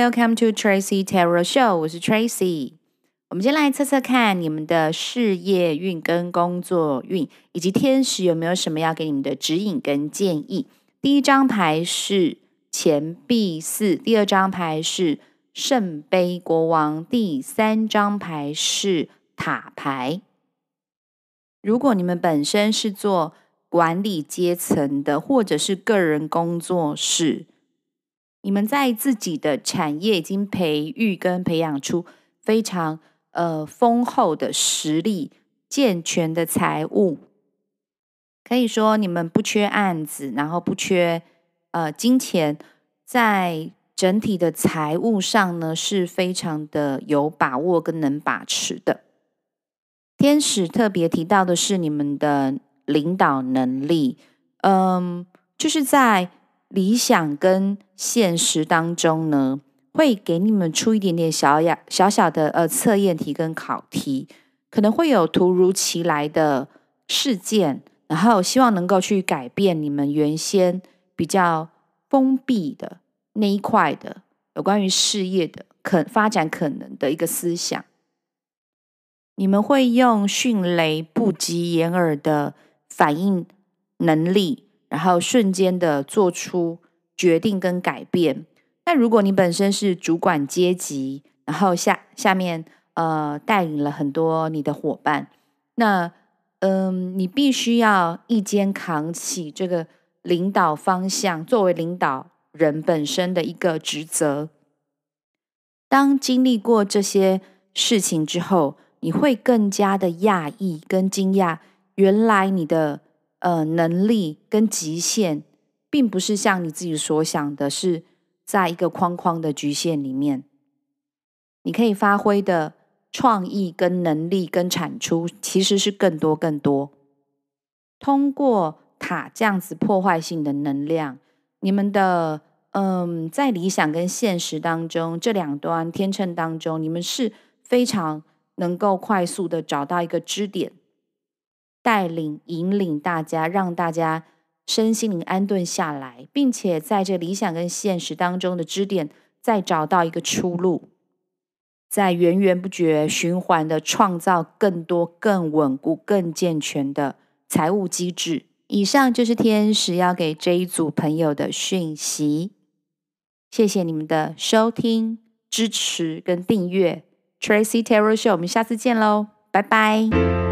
welcome to Tracy Tarot Show，我是 Tracy。我们先来测测看你们的事业运跟工作运，以及天使有没有什么要给你们的指引跟建议。第一张牌是钱币四，第二张牌是圣杯国王，第三张牌是塔牌。如果你们本身是做管理阶层的，或者是个人工作室，你们在自己的产业已经培育跟培养出非常呃丰厚的实力、健全的财务，可以说你们不缺案子，然后不缺呃金钱，在整体的财务上呢是非常的有把握跟能把持的。天使特别提到的是你们的领导能力，嗯，就是在。理想跟现实当中呢，会给你们出一点点小呀小小的呃测验题跟考题，可能会有突如其来的事件，然后希望能够去改变你们原先比较封闭的那一块的有关于事业的可发展可能的一个思想。你们会用迅雷不及掩耳的反应能力。然后瞬间的做出决定跟改变。那如果你本身是主管阶级，然后下下面呃带领了很多你的伙伴，那嗯、你必须要一肩扛起这个领导方向，作为领导人本身的一个职责。当经历过这些事情之后，你会更加的讶异跟惊讶，原来你的。呃，能力跟极限，并不是像你自己所想的，是在一个框框的局限里面。你可以发挥的创意跟能力跟产出，其实是更多更多。通过塔这样子破坏性的能量，你们的嗯、在理想跟现实当中这两端天秤当中，你们是非常能够快速的找到一个支点。带领、引领大家，让大家身心灵安顿下来，并且在这理想跟现实当中的支点，再找到一个出路，在源源不绝、循环的创造更多、更稳固、更健全的财务机制。以上就是天使要给这一组朋友的讯息。谢谢你们的收听、支持跟订阅。Tracy Tarot Show，我们下次见喽，拜拜。